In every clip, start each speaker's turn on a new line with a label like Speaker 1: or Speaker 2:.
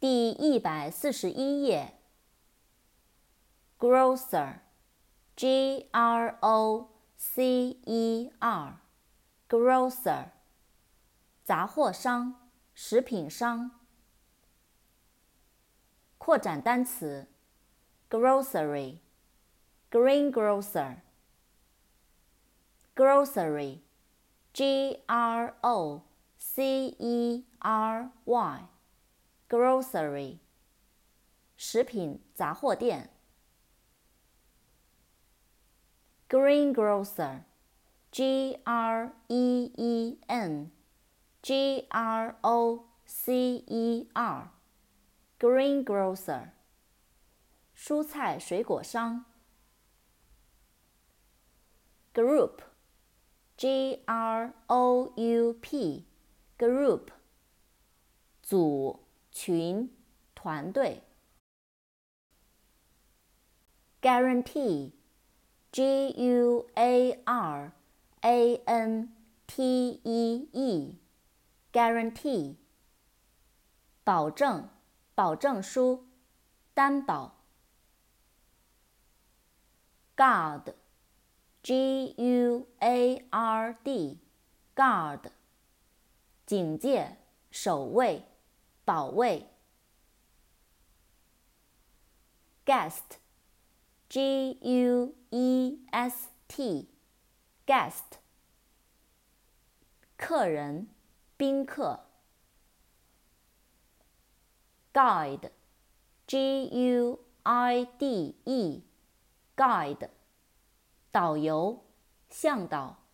Speaker 1: 第一百四十一页。grocer，g r o c e r，grocer，杂货商、食品商。扩展单词，grocery，green grocer，grocery，G-R-O-C-E-R-Y y，grocery，食品杂货店。greengrocer，g r e e n g r o c e r。Greengrocer，蔬菜水果商。Group，G R O U P，Group，组、 群、团队。Guarantee，G U A R A N T E E，Guarantee，保证。保证书，担保。Guard，G U A R D，Guard，警戒、守卫、保卫。Guest，G U E S T，Guest，客人、宾客。Guide, G-U-I-D-E, guide, 导游、向导、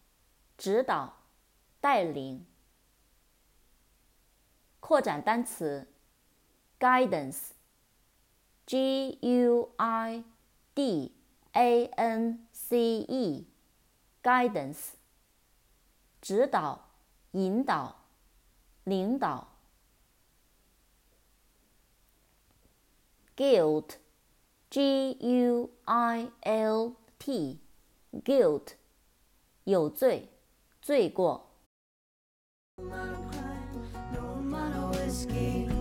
Speaker 1: 指导、带领。扩展单词：guidance, G-U-I-D-A-N-C-E, guidance, 指导、引导、领导。guilt, G U I L T, guilt, 有罪，罪过。escape.